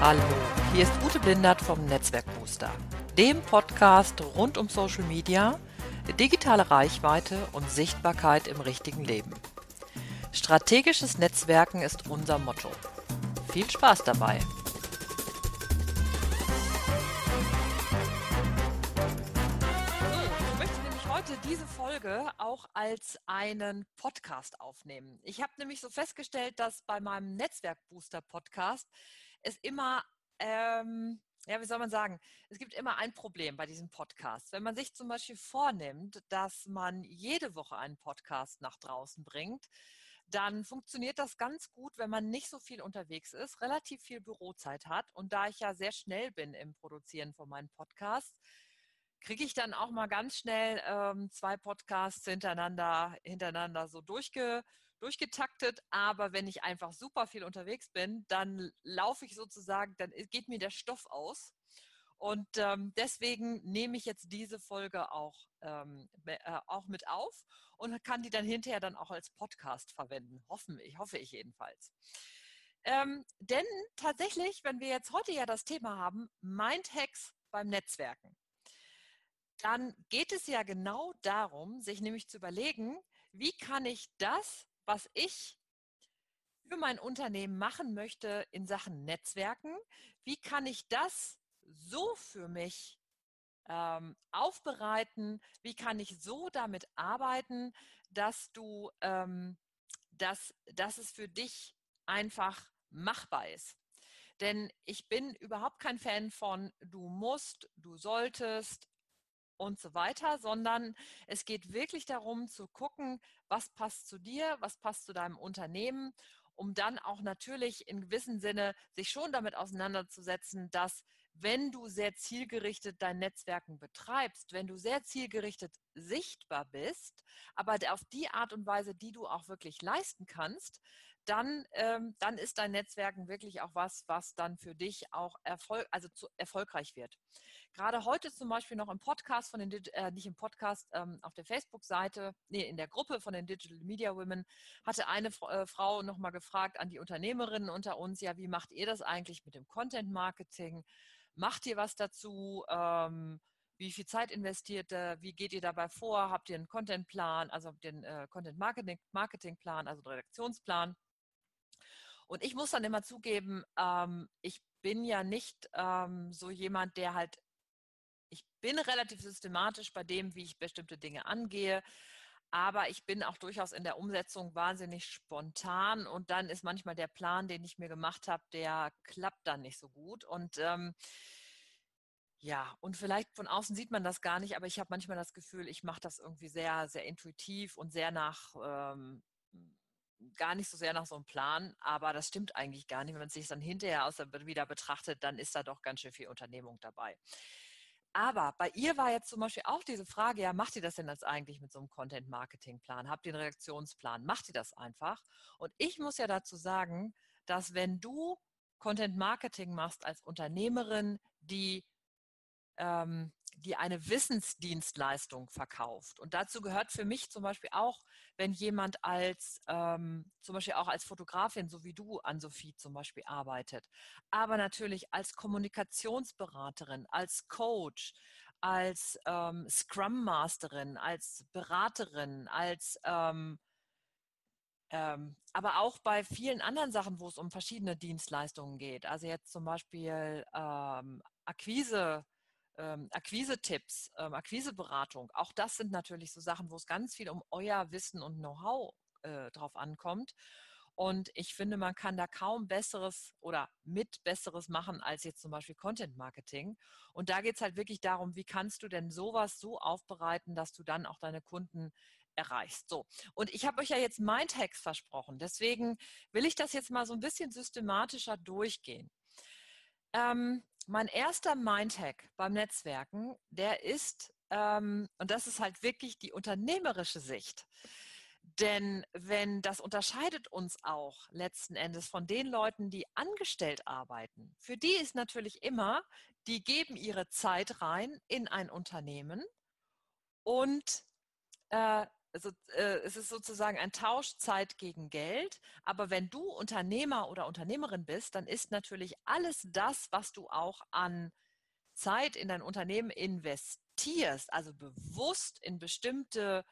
Hallo, hier ist Ute Blindert vom Netzwerkbooster, dem Podcast rund um Social Media, digitale Reichweite und Sichtbarkeit im richtigen Leben. Strategisches Netzwerken ist unser Motto. Viel Spaß dabei! heute diese Folge auch als einen Podcast aufnehmen. Ich habe nämlich so festgestellt, dass bei meinem Netzwerkbooster Podcast es immer, ähm, ja, wie soll man sagen, es gibt immer ein Problem bei diesem Podcast. Wenn man sich zum Beispiel vornimmt, dass man jede Woche einen Podcast nach draußen bringt, dann funktioniert das ganz gut, wenn man nicht so viel unterwegs ist, relativ viel Bürozeit hat. Und da ich ja sehr schnell bin im Produzieren von meinen Podcasts, kriege ich dann auch mal ganz schnell ähm, zwei Podcasts hintereinander, hintereinander so durchge, durchgetaktet. Aber wenn ich einfach super viel unterwegs bin, dann laufe ich sozusagen, dann geht mir der Stoff aus. Und ähm, deswegen nehme ich jetzt diese Folge auch, ähm, äh, auch mit auf und kann die dann hinterher dann auch als Podcast verwenden. Hoffen, ich hoffe ich jedenfalls. Ähm, denn tatsächlich, wenn wir jetzt heute ja das Thema haben, Mindhacks beim Netzwerken dann geht es ja genau darum, sich nämlich zu überlegen, wie kann ich das, was ich für mein Unternehmen machen möchte in Sachen Netzwerken, wie kann ich das so für mich ähm, aufbereiten, wie kann ich so damit arbeiten, dass du, ähm, dass, dass es für dich einfach machbar ist. Denn ich bin überhaupt kein Fan von du musst, du solltest, und so weiter, sondern es geht wirklich darum zu gucken, was passt zu dir, was passt zu deinem Unternehmen, um dann auch natürlich in gewissem Sinne sich schon damit auseinanderzusetzen, dass wenn du sehr zielgerichtet dein Netzwerken betreibst, wenn du sehr zielgerichtet sichtbar bist, aber auf die Art und Weise, die du auch wirklich leisten kannst, dann, ähm, dann ist dein Netzwerken wirklich auch was, was dann für dich auch Erfolg, also zu, erfolgreich wird. Gerade heute zum Beispiel noch im Podcast von den, äh, nicht im Podcast, ähm, auf der Facebook-Seite, nee, in der Gruppe von den Digital Media Women, hatte eine äh, Frau nochmal gefragt an die Unternehmerinnen unter uns, ja, wie macht ihr das eigentlich mit dem Content Marketing? Macht ihr was dazu? Ähm, wie viel Zeit investiert ihr? Wie geht ihr dabei vor? Habt ihr einen Contentplan, also den äh, Content Marketing, Marketingplan, also Redaktionsplan? Und ich muss dann immer zugeben, ähm, ich bin ja nicht ähm, so jemand, der halt, ich bin relativ systematisch bei dem, wie ich bestimmte Dinge angehe. Aber ich bin auch durchaus in der Umsetzung wahnsinnig spontan und dann ist manchmal der Plan, den ich mir gemacht habe, der klappt dann nicht so gut. Und ähm, ja, und vielleicht von außen sieht man das gar nicht, aber ich habe manchmal das Gefühl, ich mache das irgendwie sehr, sehr intuitiv und sehr nach ähm, gar nicht so sehr nach so einem Plan, aber das stimmt eigentlich gar nicht. Wenn man sich dann hinterher wieder betrachtet, dann ist da doch ganz schön viel Unternehmung dabei. Aber bei ihr war jetzt zum Beispiel auch diese Frage, ja, macht ihr das denn jetzt eigentlich mit so einem Content-Marketing-Plan? Habt ihr einen Reaktionsplan? Macht ihr das einfach? Und ich muss ja dazu sagen, dass wenn du Content-Marketing machst als Unternehmerin, die ähm, die eine Wissensdienstleistung verkauft. Und dazu gehört für mich zum Beispiel auch, wenn jemand als, ähm, zum Beispiel auch als Fotografin, so wie du an Sophie zum Beispiel arbeitet, aber natürlich als Kommunikationsberaterin, als Coach, als ähm, Scrum Masterin, als Beraterin, als ähm, ähm, aber auch bei vielen anderen Sachen, wo es um verschiedene Dienstleistungen geht. Also jetzt zum Beispiel ähm, Akquise ähm, Akquise-Tipps, ähm, Akquiseberatung, auch das sind natürlich so Sachen, wo es ganz viel um euer Wissen und Know-how äh, drauf ankommt. Und ich finde, man kann da kaum Besseres oder mit Besseres machen als jetzt zum Beispiel Content Marketing. Und da geht es halt wirklich darum, wie kannst du denn sowas so aufbereiten, dass du dann auch deine Kunden erreichst. So. Und ich habe euch ja jetzt Mindhacks versprochen. Deswegen will ich das jetzt mal so ein bisschen systematischer durchgehen. Ähm, mein erster Mindhack beim Netzwerken, der ist, ähm, und das ist halt wirklich die unternehmerische Sicht. Denn wenn das unterscheidet uns auch letzten Endes von den Leuten, die angestellt arbeiten, für die ist natürlich immer, die geben ihre Zeit rein in ein Unternehmen und äh, also, äh, es ist sozusagen ein Tausch Zeit gegen Geld. Aber wenn du Unternehmer oder Unternehmerin bist, dann ist natürlich alles das, was du auch an Zeit in dein Unternehmen investierst, also bewusst in bestimmte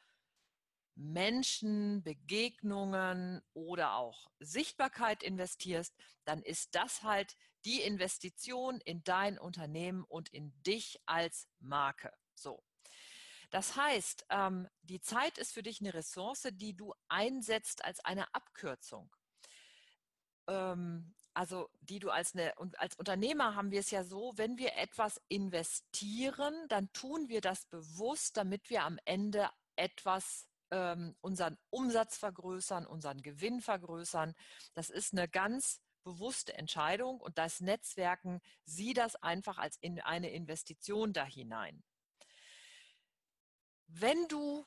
Menschen, Begegnungen oder auch Sichtbarkeit investierst, dann ist das halt die Investition in dein Unternehmen und in dich als Marke. So. Das heißt, ähm, die Zeit ist für dich eine Ressource, die du einsetzt als eine Abkürzung. Ähm, also die du als, eine, als Unternehmer haben wir es ja so, wenn wir etwas investieren, dann tun wir das bewusst, damit wir am Ende etwas ähm, unseren Umsatz vergrößern, unseren Gewinn vergrößern. Das ist eine ganz bewusste Entscheidung und das Netzwerken sieht das einfach als in eine Investition da hinein. Wenn du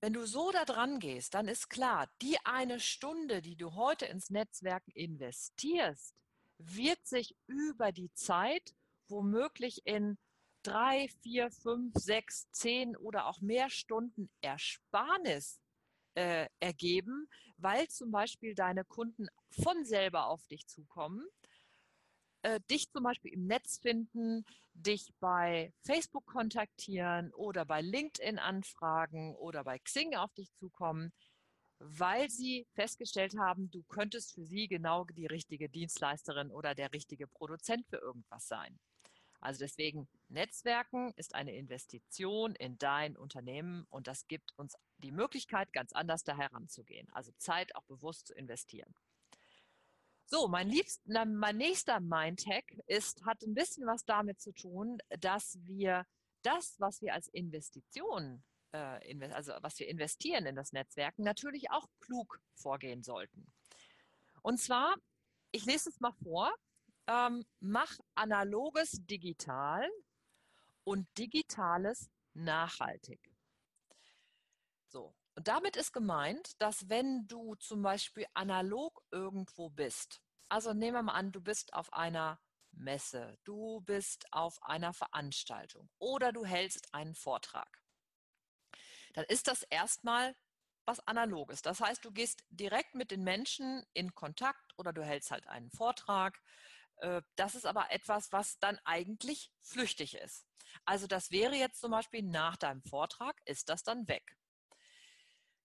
wenn du so da dran gehst, dann ist klar, die eine Stunde, die du heute ins Netzwerk investierst, wird sich über die Zeit womöglich in drei, vier, fünf, sechs, zehn oder auch mehr Stunden Ersparnis äh, ergeben, weil zum Beispiel deine Kunden von selber auf dich zukommen äh, dich zum Beispiel im Netz finden, dich bei Facebook kontaktieren oder bei LinkedIn anfragen oder bei Xing auf dich zukommen, weil sie festgestellt haben, du könntest für sie genau die richtige Dienstleisterin oder der richtige Produzent für irgendwas sein. Also deswegen, Netzwerken ist eine Investition in dein Unternehmen und das gibt uns die Möglichkeit, ganz anders da heranzugehen. Also Zeit auch bewusst zu investieren. So, mein, liebster, mein nächster Mindhack ist, hat ein bisschen was damit zu tun, dass wir das, was wir als Investition, äh, also was wir investieren in das Netzwerken, natürlich auch klug vorgehen sollten. Und zwar, ich lese es mal vor, ähm, mach analoges digital und digitales nachhaltig. So, und damit ist gemeint, dass wenn du zum Beispiel analog irgendwo bist, also nehmen wir mal an, du bist auf einer Messe, du bist auf einer Veranstaltung oder du hältst einen Vortrag, dann ist das erstmal was Analoges. Das heißt, du gehst direkt mit den Menschen in Kontakt oder du hältst halt einen Vortrag. Äh, das ist aber etwas, was dann eigentlich flüchtig ist. Also das wäre jetzt zum Beispiel nach deinem Vortrag, ist das dann weg.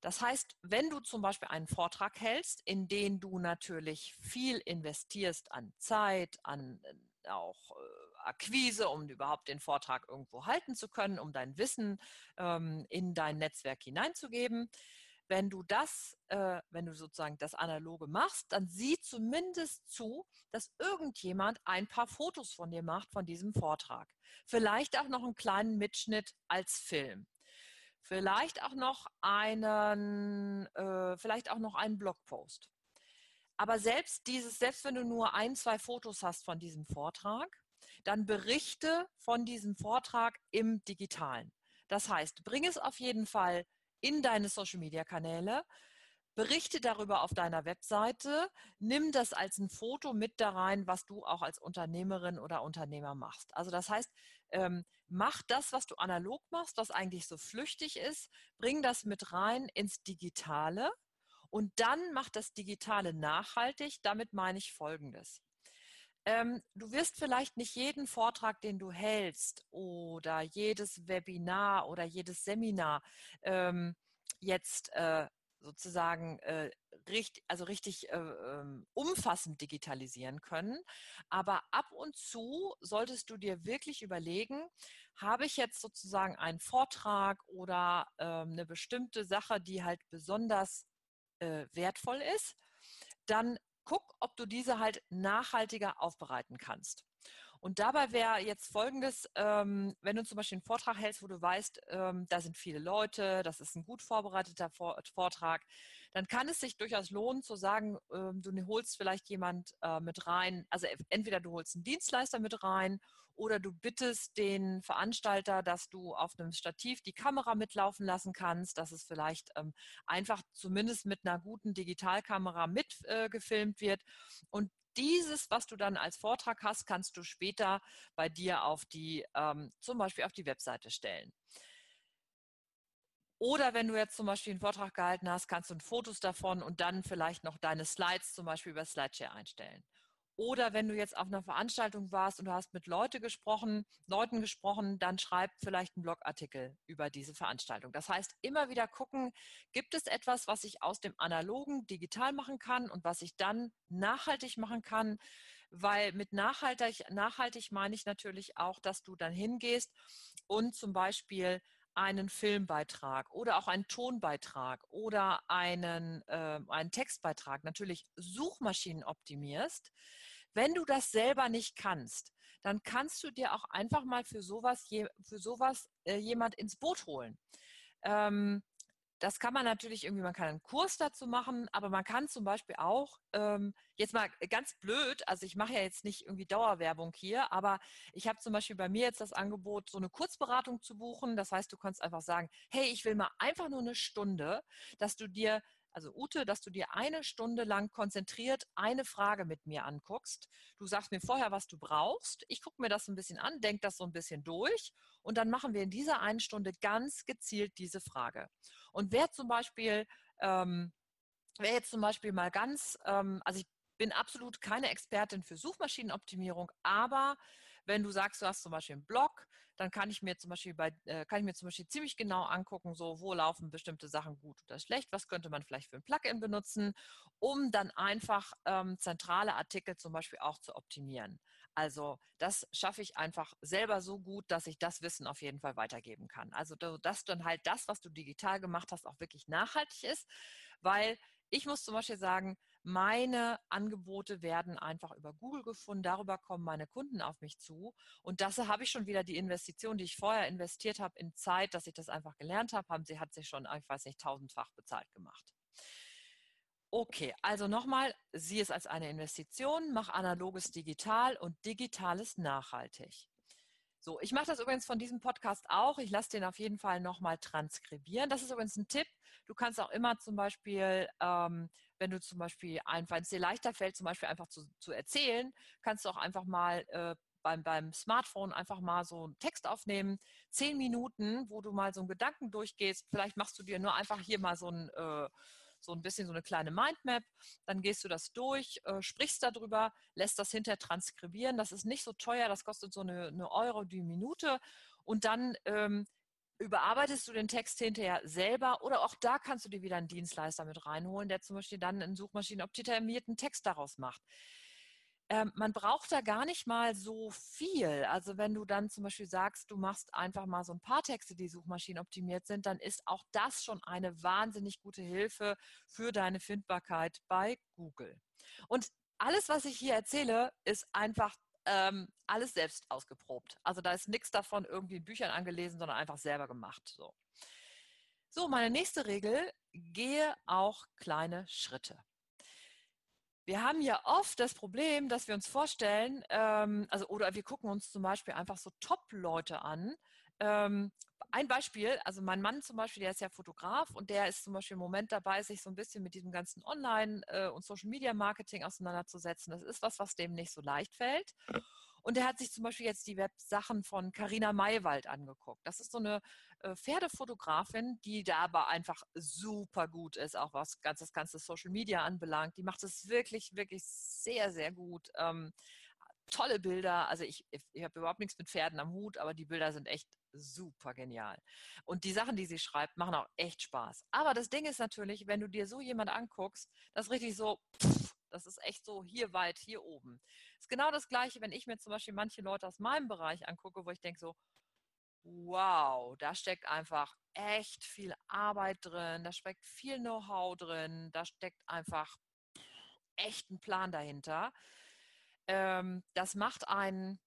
Das heißt, wenn du zum Beispiel einen Vortrag hältst, in den du natürlich viel investierst an Zeit, an äh, auch äh, Akquise, um überhaupt den Vortrag irgendwo halten zu können, um dein Wissen ähm, in dein Netzwerk hineinzugeben, wenn du das, äh, wenn du sozusagen das Analoge machst, dann sieh zumindest zu, dass irgendjemand ein paar Fotos von dir macht von diesem Vortrag. Vielleicht auch noch einen kleinen Mitschnitt als Film. Vielleicht auch noch einen, äh, vielleicht auch noch einen Blogpost. Aber selbst dieses, selbst wenn du nur ein, zwei Fotos hast von diesem Vortrag, dann berichte von diesem Vortrag im Digitalen. Das heißt, bring es auf jeden Fall in deine Social Media Kanäle, berichte darüber auf deiner Webseite, nimm das als ein Foto mit da rein, was du auch als Unternehmerin oder Unternehmer machst. Also das heißt, ähm, mach das, was du analog machst, was eigentlich so flüchtig ist, bring das mit rein ins Digitale und dann mach das Digitale nachhaltig. Damit meine ich Folgendes. Ähm, du wirst vielleicht nicht jeden Vortrag, den du hältst oder jedes Webinar oder jedes Seminar ähm, jetzt äh, sozusagen äh, richtig, also richtig äh, ähm, umfassend digitalisieren können. Aber ab und zu solltest du dir wirklich überlegen, habe ich jetzt sozusagen einen Vortrag oder äh, eine bestimmte Sache, die halt besonders äh, wertvoll ist, dann guck, ob du diese halt nachhaltiger aufbereiten kannst. Und dabei wäre jetzt folgendes, ähm, wenn du zum Beispiel einen Vortrag hältst, wo du weißt, ähm, da sind viele Leute, das ist ein gut vorbereiteter Vortrag, dann kann es sich durchaus lohnen zu sagen, ähm, du holst vielleicht jemand äh, mit rein, also entweder du holst einen Dienstleister mit rein oder du bittest den Veranstalter, dass du auf einem Stativ die Kamera mitlaufen lassen kannst, dass es vielleicht ähm, einfach zumindest mit einer guten Digitalkamera mitgefilmt äh, wird. Und dieses, was du dann als Vortrag hast, kannst du später bei dir auf die, ähm, zum Beispiel auf die Webseite stellen. Oder wenn du jetzt zum Beispiel einen Vortrag gehalten hast, kannst du Fotos davon und dann vielleicht noch deine Slides zum Beispiel über Slideshare einstellen. Oder wenn du jetzt auf einer Veranstaltung warst und du hast mit Leute gesprochen, Leuten gesprochen, dann schreib vielleicht einen Blogartikel über diese Veranstaltung. Das heißt, immer wieder gucken, gibt es etwas, was ich aus dem Analogen digital machen kann und was ich dann nachhaltig machen kann? Weil mit nachhaltig, nachhaltig meine ich natürlich auch, dass du dann hingehst und zum Beispiel einen Filmbeitrag oder auch einen Tonbeitrag oder einen, äh, einen Textbeitrag natürlich Suchmaschinen optimierst, wenn du das selber nicht kannst, dann kannst du dir auch einfach mal für sowas, für sowas äh, jemand ins Boot holen. Ähm, das kann man natürlich irgendwie, man kann einen Kurs dazu machen, aber man kann zum Beispiel auch, ähm, jetzt mal ganz blöd, also ich mache ja jetzt nicht irgendwie Dauerwerbung hier, aber ich habe zum Beispiel bei mir jetzt das Angebot, so eine Kurzberatung zu buchen. Das heißt, du kannst einfach sagen, hey, ich will mal einfach nur eine Stunde, dass du dir also Ute, dass du dir eine Stunde lang konzentriert eine Frage mit mir anguckst. Du sagst mir vorher, was du brauchst. Ich gucke mir das ein bisschen an, denke das so ein bisschen durch und dann machen wir in dieser einen Stunde ganz gezielt diese Frage. Und wer zum Beispiel, ähm, wer jetzt zum Beispiel mal ganz, ähm, also ich bin absolut keine Expertin für Suchmaschinenoptimierung, aber wenn du sagst, du hast zum Beispiel einen Blog, dann kann ich mir zum Beispiel bei, äh, kann ich mir zum Beispiel ziemlich genau angucken, so wo laufen bestimmte Sachen gut oder schlecht, was könnte man vielleicht für ein Plugin benutzen, um dann einfach ähm, zentrale Artikel zum Beispiel auch zu optimieren. Also das schaffe ich einfach selber so gut, dass ich das Wissen auf jeden Fall weitergeben kann. Also dass dann halt das, was du digital gemacht hast, auch wirklich nachhaltig ist, weil ich muss zum Beispiel sagen, meine Angebote werden einfach über Google gefunden. Darüber kommen meine Kunden auf mich zu. Und das habe ich schon wieder die Investition, die ich vorher investiert habe in Zeit, dass ich das einfach gelernt habe, haben sie hat sich schon, ich weiß nicht, tausendfach bezahlt gemacht. Okay, also nochmal, sieh es als eine Investition, mach analoges digital und digitales nachhaltig. So, ich mache das übrigens von diesem Podcast auch. Ich lasse den auf jeden Fall nochmal transkribieren. Das ist übrigens ein Tipp. Du kannst auch immer zum Beispiel ähm, wenn du zum Beispiel einfach, es dir leichter fällt, zum Beispiel einfach zu, zu erzählen, kannst du auch einfach mal äh, beim, beim Smartphone einfach mal so einen Text aufnehmen, zehn Minuten, wo du mal so einen Gedanken durchgehst. Vielleicht machst du dir nur einfach hier mal so ein, äh, so ein bisschen so eine kleine Mindmap, dann gehst du das durch, äh, sprichst darüber, lässt das hinterher transkribieren. Das ist nicht so teuer, das kostet so eine, eine Euro die Minute. Und dann ähm, überarbeitest du den Text hinterher selber oder auch da kannst du dir wieder einen Dienstleister mit reinholen, der zum Beispiel dann einen suchmaschinenoptimierten Text daraus macht. Ähm, man braucht da gar nicht mal so viel. Also wenn du dann zum Beispiel sagst, du machst einfach mal so ein paar Texte, die suchmaschinenoptimiert sind, dann ist auch das schon eine wahnsinnig gute Hilfe für deine Findbarkeit bei Google. Und alles, was ich hier erzähle, ist einfach ähm, alles selbst ausgeprobt. Also da ist nichts davon irgendwie in Büchern angelesen, sondern einfach selber gemacht. So. so, meine nächste Regel, gehe auch kleine Schritte. Wir haben ja oft das Problem, dass wir uns vorstellen, ähm, also oder wir gucken uns zum Beispiel einfach so Top-Leute an. Ähm, ein Beispiel, also mein Mann zum Beispiel, der ist ja Fotograf und der ist zum Beispiel im Moment dabei, sich so ein bisschen mit diesem ganzen Online- äh, und Social-Media-Marketing auseinanderzusetzen. Das ist was, was dem nicht so leicht fällt. Und er hat sich zum Beispiel jetzt die Websachen von Carina Maywald angeguckt. Das ist so eine äh, Pferdefotografin, die da aber einfach super gut ist, auch was das ganze Social Media anbelangt. Die macht es wirklich, wirklich sehr, sehr gut. Ähm, tolle Bilder. Also ich, ich habe überhaupt nichts mit Pferden am Hut, aber die Bilder sind echt super genial. Und die Sachen, die sie schreibt, machen auch echt Spaß. Aber das Ding ist natürlich, wenn du dir so jemand anguckst, das ist richtig so, pff, das ist echt so hier weit, hier oben. Ist genau das Gleiche, wenn ich mir zum Beispiel manche Leute aus meinem Bereich angucke, wo ich denke so, wow, da steckt einfach echt viel Arbeit drin, da steckt viel Know-how drin, da steckt einfach echt ein Plan dahinter. Ähm, das macht einen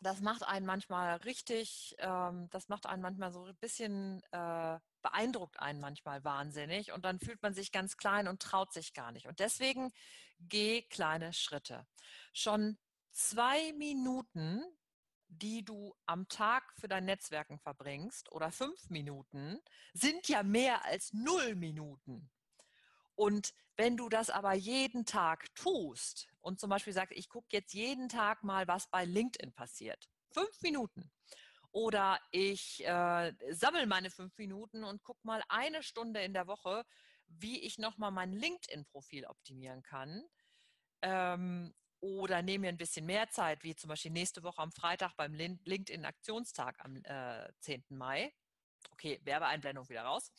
das macht einen manchmal richtig, ähm, das macht einen manchmal so ein bisschen, äh, beeindruckt einen manchmal wahnsinnig und dann fühlt man sich ganz klein und traut sich gar nicht. Und deswegen geh kleine Schritte. Schon zwei Minuten, die du am Tag für dein Netzwerken verbringst oder fünf Minuten, sind ja mehr als null Minuten. Und wenn du das aber jeden Tag tust und zum Beispiel sagst, ich gucke jetzt jeden Tag mal, was bei LinkedIn passiert, fünf Minuten, Oder ich äh, sammle meine fünf Minuten und gucke mal eine Stunde in der Woche, wie ich nochmal mein LinkedIn-Profil optimieren kann. Ähm, oder nehme mir ein bisschen mehr Zeit, wie zum Beispiel nächste Woche am Freitag beim LinkedIn-Aktionstag am äh, 10. Mai. Okay, Werbeeinblendung wieder raus.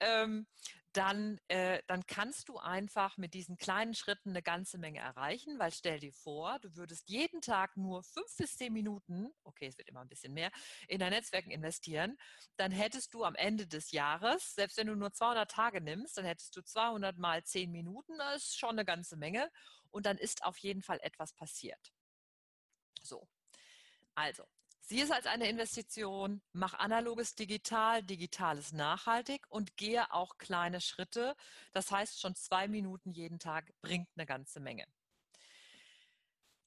Ähm, dann, äh, dann kannst du einfach mit diesen kleinen Schritten eine ganze Menge erreichen, weil stell dir vor, du würdest jeden Tag nur fünf bis zehn Minuten, okay, es wird immer ein bisschen mehr, in dein Netzwerken investieren, dann hättest du am Ende des Jahres, selbst wenn du nur 200 Tage nimmst, dann hättest du 200 mal zehn Minuten, das ist schon eine ganze Menge und dann ist auf jeden Fall etwas passiert. So, also Sieh es als eine Investition, mach analoges digital, digitales nachhaltig und gehe auch kleine Schritte. Das heißt, schon zwei Minuten jeden Tag bringt eine ganze Menge.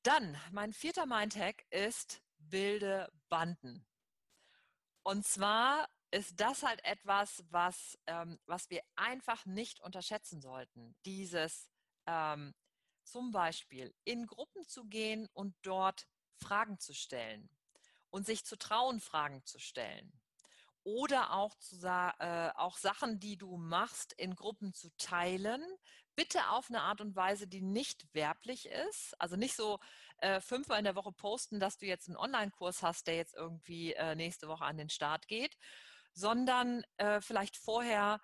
Dann, mein vierter Mindhack ist, bilde Banden. Und zwar ist das halt etwas, was, ähm, was wir einfach nicht unterschätzen sollten. Dieses ähm, zum Beispiel in Gruppen zu gehen und dort Fragen zu stellen und sich zu trauen, Fragen zu stellen. Oder auch, zu, äh, auch Sachen, die du machst, in Gruppen zu teilen. Bitte auf eine Art und Weise, die nicht werblich ist. Also nicht so äh, fünfmal in der Woche posten, dass du jetzt einen Online-Kurs hast, der jetzt irgendwie äh, nächste Woche an den Start geht, sondern äh, vielleicht vorher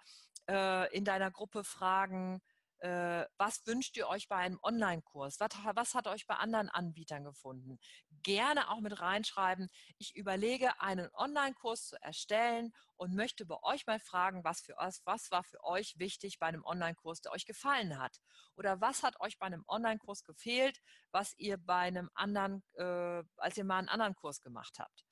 äh, in deiner Gruppe fragen, äh, was wünscht ihr euch bei einem Online-Kurs? Was, was, hat euch bei anderen Anbietern gefunden? Gerne auch mit reinschreiben. Ich überlege, einen Online-Kurs zu erstellen und möchte bei euch mal fragen, was, für, was war für euch wichtig bei einem Online-Kurs, der euch gefallen hat? Oder was hat euch bei einem Online-Kurs gefehlt, was ihr bei einem anderen, äh, als ihr mal einen anderen Kurs gemacht habt?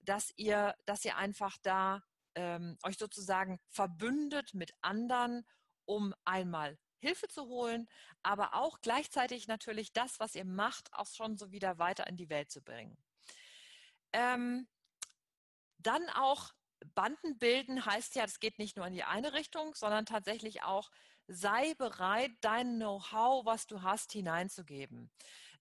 Dass ihr, dass ihr einfach da ähm, euch sozusagen verbündet mit anderen, um einmal Hilfe zu holen, aber auch gleichzeitig natürlich das, was ihr macht, auch schon so wieder weiter in die Welt zu bringen. Ähm, dann auch Banden bilden heißt ja, es geht nicht nur in die eine Richtung, sondern tatsächlich auch, sei bereit, dein Know-how, was du hast, hineinzugeben.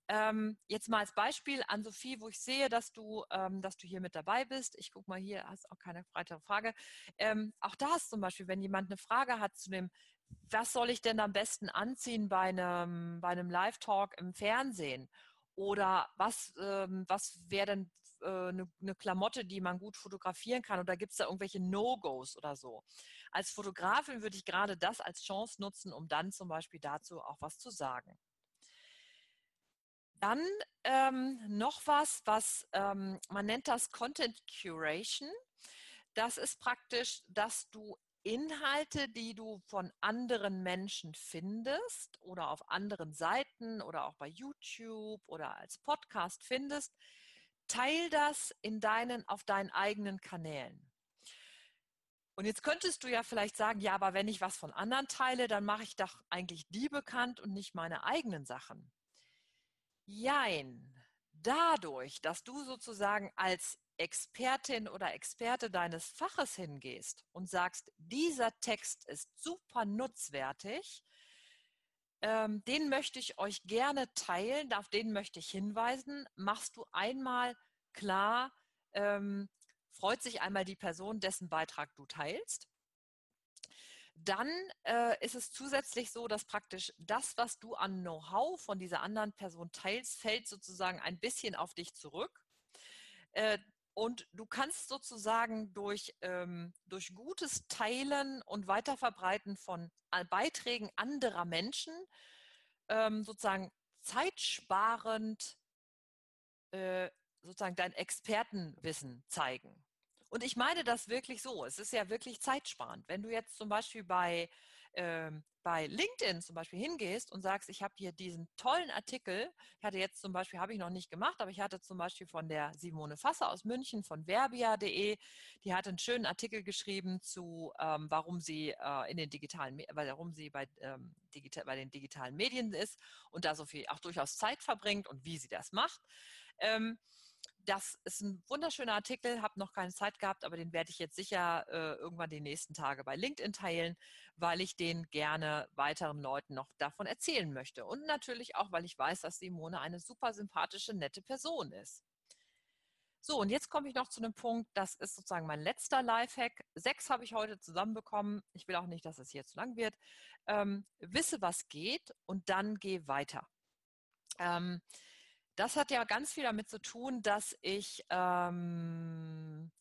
Ähm, jetzt mal als Beispiel an Sophie, wo ich sehe, dass du, ähm, dass du hier mit dabei bist. Ich gucke mal hier, hast auch keine weitere Frage. Ähm, auch da ist zum Beispiel, wenn jemand eine Frage hat zu dem was soll ich denn am besten anziehen bei einem, bei einem Live-Talk im Fernsehen? Oder was, ähm, was wäre denn äh, eine, eine Klamotte, die man gut fotografieren kann? Oder gibt es da irgendwelche No-Gos oder so? Als Fotografin würde ich gerade das als Chance nutzen, um dann zum Beispiel dazu auch was zu sagen. Dann ähm, noch was, was ähm, man nennt das Content Curation. Das ist praktisch, dass du Inhalte, die du von anderen Menschen findest oder auf anderen Seiten oder auch bei YouTube oder als Podcast findest, teil das in deinen, auf deinen eigenen Kanälen. Und jetzt könntest du ja vielleicht sagen, ja, aber wenn ich was von anderen teile, dann mache ich doch eigentlich die bekannt und nicht meine eigenen Sachen. Jein. Dadurch, dass du sozusagen als Expertin oder Experte deines Faches hingehst und sagst, dieser Text ist super nutzwertig, ähm, den möchte ich euch gerne teilen, auf den möchte ich hinweisen, machst du einmal klar, ähm, freut sich einmal die Person, dessen Beitrag du teilst. Dann äh, ist es zusätzlich so, dass praktisch das, was du an Know-how von dieser anderen Person teilst, fällt sozusagen ein bisschen auf dich zurück. Äh, und du kannst sozusagen durch, ähm, durch gutes Teilen und Weiterverbreiten von Beiträgen anderer Menschen ähm, sozusagen zeitsparend äh, sozusagen dein Expertenwissen zeigen. Und ich meine das wirklich so. Es ist ja wirklich zeitsparend. Wenn du jetzt zum Beispiel bei ähm, bei LinkedIn zum Beispiel hingehst und sagst, ich habe hier diesen tollen Artikel, ich hatte jetzt zum Beispiel, habe ich noch nicht gemacht, aber ich hatte zum Beispiel von der Simone Fasser aus München von verbia.de, die hat einen schönen Artikel geschrieben zu, ähm, warum sie äh, in den digitalen, warum sie bei, ähm, digital, bei den digitalen Medien ist und da so viel auch durchaus Zeit verbringt und wie sie das macht. Ähm, das ist ein wunderschöner Artikel, habe noch keine Zeit gehabt, aber den werde ich jetzt sicher äh, irgendwann die nächsten Tage bei LinkedIn teilen, weil ich den gerne weiteren Leuten noch davon erzählen möchte. Und natürlich auch, weil ich weiß, dass Simone eine super sympathische, nette Person ist. So, und jetzt komme ich noch zu einem Punkt, das ist sozusagen mein letzter Lifehack. Sechs habe ich heute zusammenbekommen. Ich will auch nicht, dass es hier zu lang wird. Ähm, wisse, was geht und dann geh weiter. Ähm, das hat ja ganz viel damit zu tun, dass ich, ähm,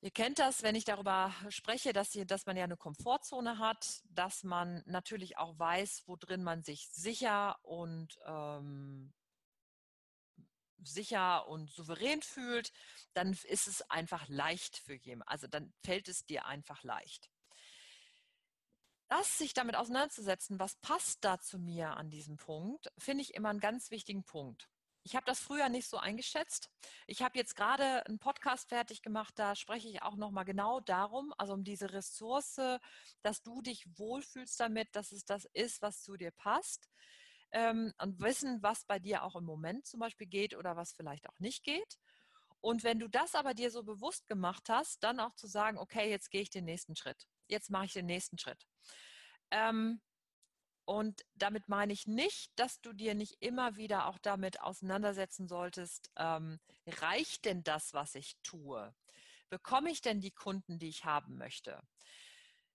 ihr kennt das, wenn ich darüber spreche, dass, ihr, dass man ja eine Komfortzone hat, dass man natürlich auch weiß, wo drin man sich sicher und ähm, sicher und souverän fühlt, dann ist es einfach leicht für jemanden. Also dann fällt es dir einfach leicht. Das, sich damit auseinanderzusetzen, was passt da zu mir an diesem Punkt, finde ich immer einen ganz wichtigen Punkt. Ich habe das früher nicht so eingeschätzt. Ich habe jetzt gerade einen Podcast fertig gemacht, da spreche ich auch nochmal genau darum, also um diese Ressource, dass du dich wohlfühlst damit, dass es das ist, was zu dir passt ähm, und wissen, was bei dir auch im Moment zum Beispiel geht oder was vielleicht auch nicht geht. Und wenn du das aber dir so bewusst gemacht hast, dann auch zu sagen, okay, jetzt gehe ich den nächsten Schritt. Jetzt mache ich den nächsten Schritt. Ähm, und damit meine ich nicht, dass du dir nicht immer wieder auch damit auseinandersetzen solltest, ähm, reicht denn das, was ich tue? Bekomme ich denn die Kunden, die ich haben möchte?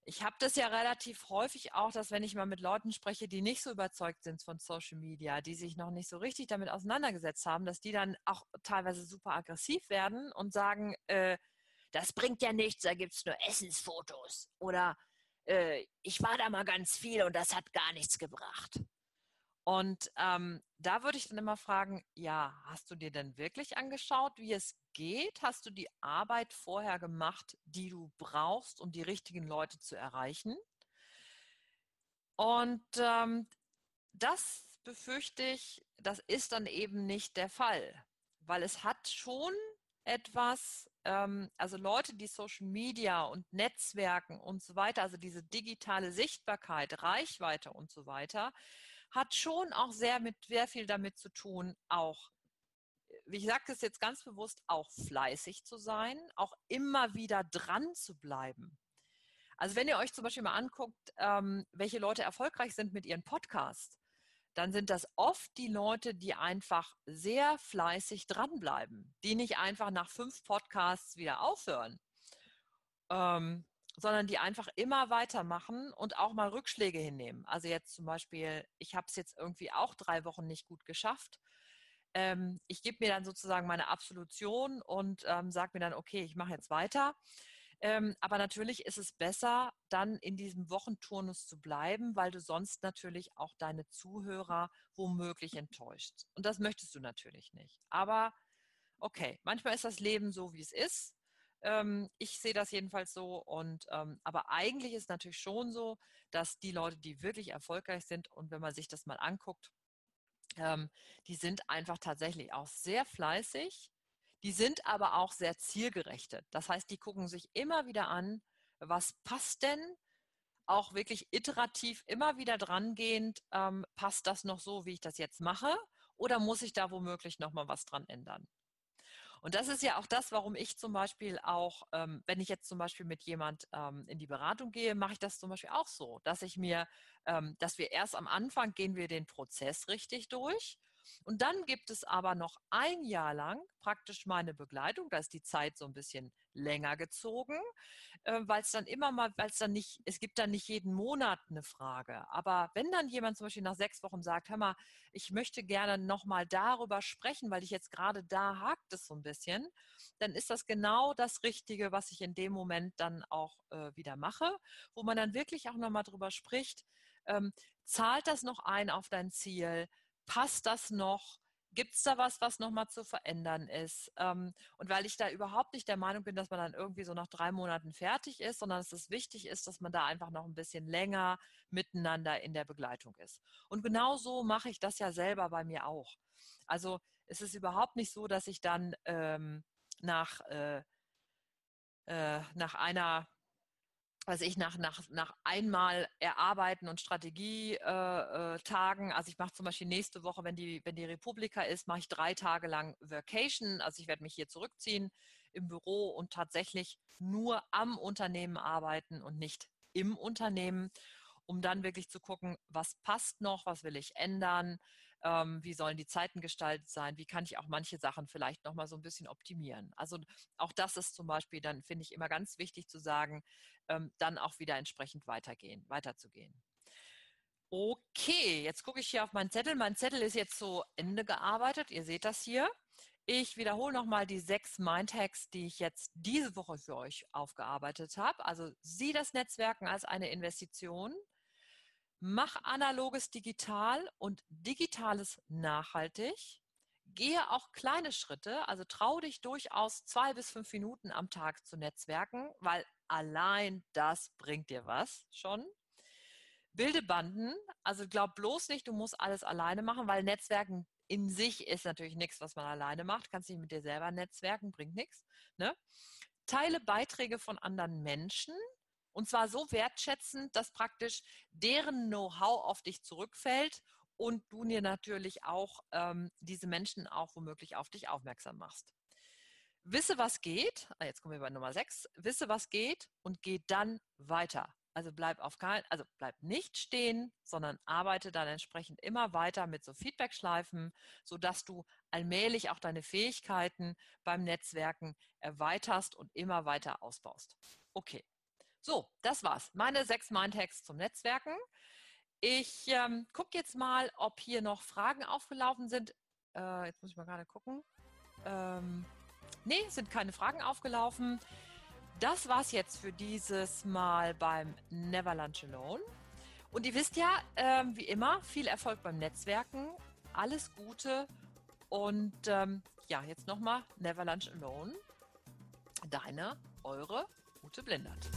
Ich habe das ja relativ häufig auch, dass wenn ich mal mit Leuten spreche, die nicht so überzeugt sind von Social Media, die sich noch nicht so richtig damit auseinandergesetzt haben, dass die dann auch teilweise super aggressiv werden und sagen, äh, das bringt ja nichts, da gibt es nur Essensfotos. Oder äh, ich war da mal ganz viel und das hat gar nichts gebracht. Und ähm, da würde ich dann immer fragen, ja, hast du dir denn wirklich angeschaut, wie es geht? Hast du die Arbeit vorher gemacht, die du brauchst, um die richtigen Leute zu erreichen? Und ähm, das befürchte ich, das ist dann eben nicht der Fall, weil es hat schon etwas, ähm, also Leute, die Social Media und Netzwerken und so weiter, also diese digitale Sichtbarkeit, Reichweite und so weiter, hat schon auch sehr mit sehr viel damit zu tun, auch wie ich sage es jetzt ganz bewusst, auch fleißig zu sein, auch immer wieder dran zu bleiben. Also wenn ihr euch zum Beispiel mal anguckt, ähm, welche Leute erfolgreich sind mit ihren Podcasts, dann sind das oft die Leute, die einfach sehr fleißig dranbleiben, die nicht einfach nach fünf Podcasts wieder aufhören, ähm, sondern die einfach immer weitermachen und auch mal Rückschläge hinnehmen. Also jetzt zum Beispiel, ich habe es jetzt irgendwie auch drei Wochen nicht gut geschafft. Ähm, ich gebe mir dann sozusagen meine Absolution und ähm, sage mir dann, okay, ich mache jetzt weiter. Ähm, aber natürlich ist es besser, dann in diesem Wochenturnus zu bleiben, weil du sonst natürlich auch deine Zuhörer womöglich enttäuscht. Und das möchtest du natürlich nicht. Aber okay, manchmal ist das Leben so, wie es ist. Ähm, ich sehe das jedenfalls so. Und ähm, aber eigentlich ist natürlich schon so, dass die Leute, die wirklich erfolgreich sind und wenn man sich das mal anguckt, ähm, die sind einfach tatsächlich auch sehr fleißig. Die sind aber auch sehr zielgerichtet. Das heißt, die gucken sich immer wieder an, was passt denn? Auch wirklich iterativ immer wieder drangehend, ähm, passt das noch so, wie ich das jetzt mache? Oder muss ich da womöglich nochmal was dran ändern? Und das ist ja auch das, warum ich zum Beispiel auch, ähm, wenn ich jetzt zum Beispiel mit jemand ähm, in die Beratung gehe, mache ich das zum Beispiel auch so, dass ich mir, ähm, dass wir erst am Anfang gehen wir den Prozess richtig durch und dann gibt es aber noch ein Jahr lang praktisch meine Begleitung. Da ist die Zeit so ein bisschen länger gezogen, äh, weil es dann immer mal, weil es dann nicht, es gibt dann nicht jeden Monat eine Frage. Aber wenn dann jemand zum Beispiel nach sechs Wochen sagt, hör mal, ich möchte gerne nochmal darüber sprechen, weil ich jetzt gerade da hakt es so ein bisschen, dann ist das genau das Richtige, was ich in dem Moment dann auch äh, wieder mache, wo man dann wirklich auch nochmal drüber spricht, ähm, zahlt das noch ein auf dein Ziel? Passt das noch? Gibt es da was, was nochmal zu verändern ist? Ähm, und weil ich da überhaupt nicht der Meinung bin, dass man dann irgendwie so nach drei Monaten fertig ist, sondern dass es wichtig ist, dass man da einfach noch ein bisschen länger miteinander in der Begleitung ist. Und genau so mache ich das ja selber bei mir auch. Also es ist überhaupt nicht so, dass ich dann ähm, nach, äh, äh, nach einer was ich nach, nach, nach einmal erarbeiten und Strategietagen, äh, äh, also ich mache zum Beispiel nächste Woche, wenn die, wenn die Republika ist, mache ich drei Tage lang Vacation, also ich werde mich hier zurückziehen im Büro und tatsächlich nur am Unternehmen arbeiten und nicht im Unternehmen. um dann wirklich zu gucken, was passt noch, was will ich ändern, ähm, wie sollen die Zeiten gestaltet sein, wie kann ich auch manche Sachen vielleicht nochmal so ein bisschen optimieren. Also auch das ist zum Beispiel dann, finde ich, immer ganz wichtig zu sagen, ähm, dann auch wieder entsprechend weitergehen, weiterzugehen. Okay, jetzt gucke ich hier auf meinen Zettel. Mein Zettel ist jetzt so Ende gearbeitet. Ihr seht das hier. Ich wiederhole nochmal die sechs Mindhacks, die ich jetzt diese Woche für euch aufgearbeitet habe. Also sieh das Netzwerken als eine Investition. Mach analoges digital und digitales nachhaltig. Gehe auch kleine Schritte, also trau dich durchaus zwei bis fünf Minuten am Tag zu netzwerken, weil allein das bringt dir was schon. Bilde Banden, also glaub bloß nicht, du musst alles alleine machen, weil Netzwerken in sich ist natürlich nichts, was man alleine macht. Kannst nicht mit dir selber netzwerken, bringt nichts. Ne? Teile Beiträge von anderen Menschen und zwar so wertschätzend, dass praktisch deren Know-how auf dich zurückfällt und du dir natürlich auch ähm, diese Menschen auch womöglich auf dich aufmerksam machst. Wisse, was geht. Ah, jetzt kommen wir bei Nummer 6. Wisse, was geht und geh dann weiter. Also bleib auf kein, also bleib nicht stehen, sondern arbeite dann entsprechend immer weiter mit so Feedback-Schleifen, sodass du allmählich auch deine Fähigkeiten beim Netzwerken erweiterst und immer weiter ausbaust. Okay. So, das war's. Meine sechs Mindhacks zum Netzwerken. Ich ähm, gucke jetzt mal, ob hier noch Fragen aufgelaufen sind. Äh, jetzt muss ich mal gerade gucken. Ähm, nee, sind keine Fragen aufgelaufen das war's jetzt für dieses Mal beim Never Lunch Alone. Und ihr wisst ja, ähm, wie immer, viel Erfolg beim Netzwerken, alles Gute und ähm, ja, jetzt nochmal Never Lunch Alone. Deine, eure Ute Blindert.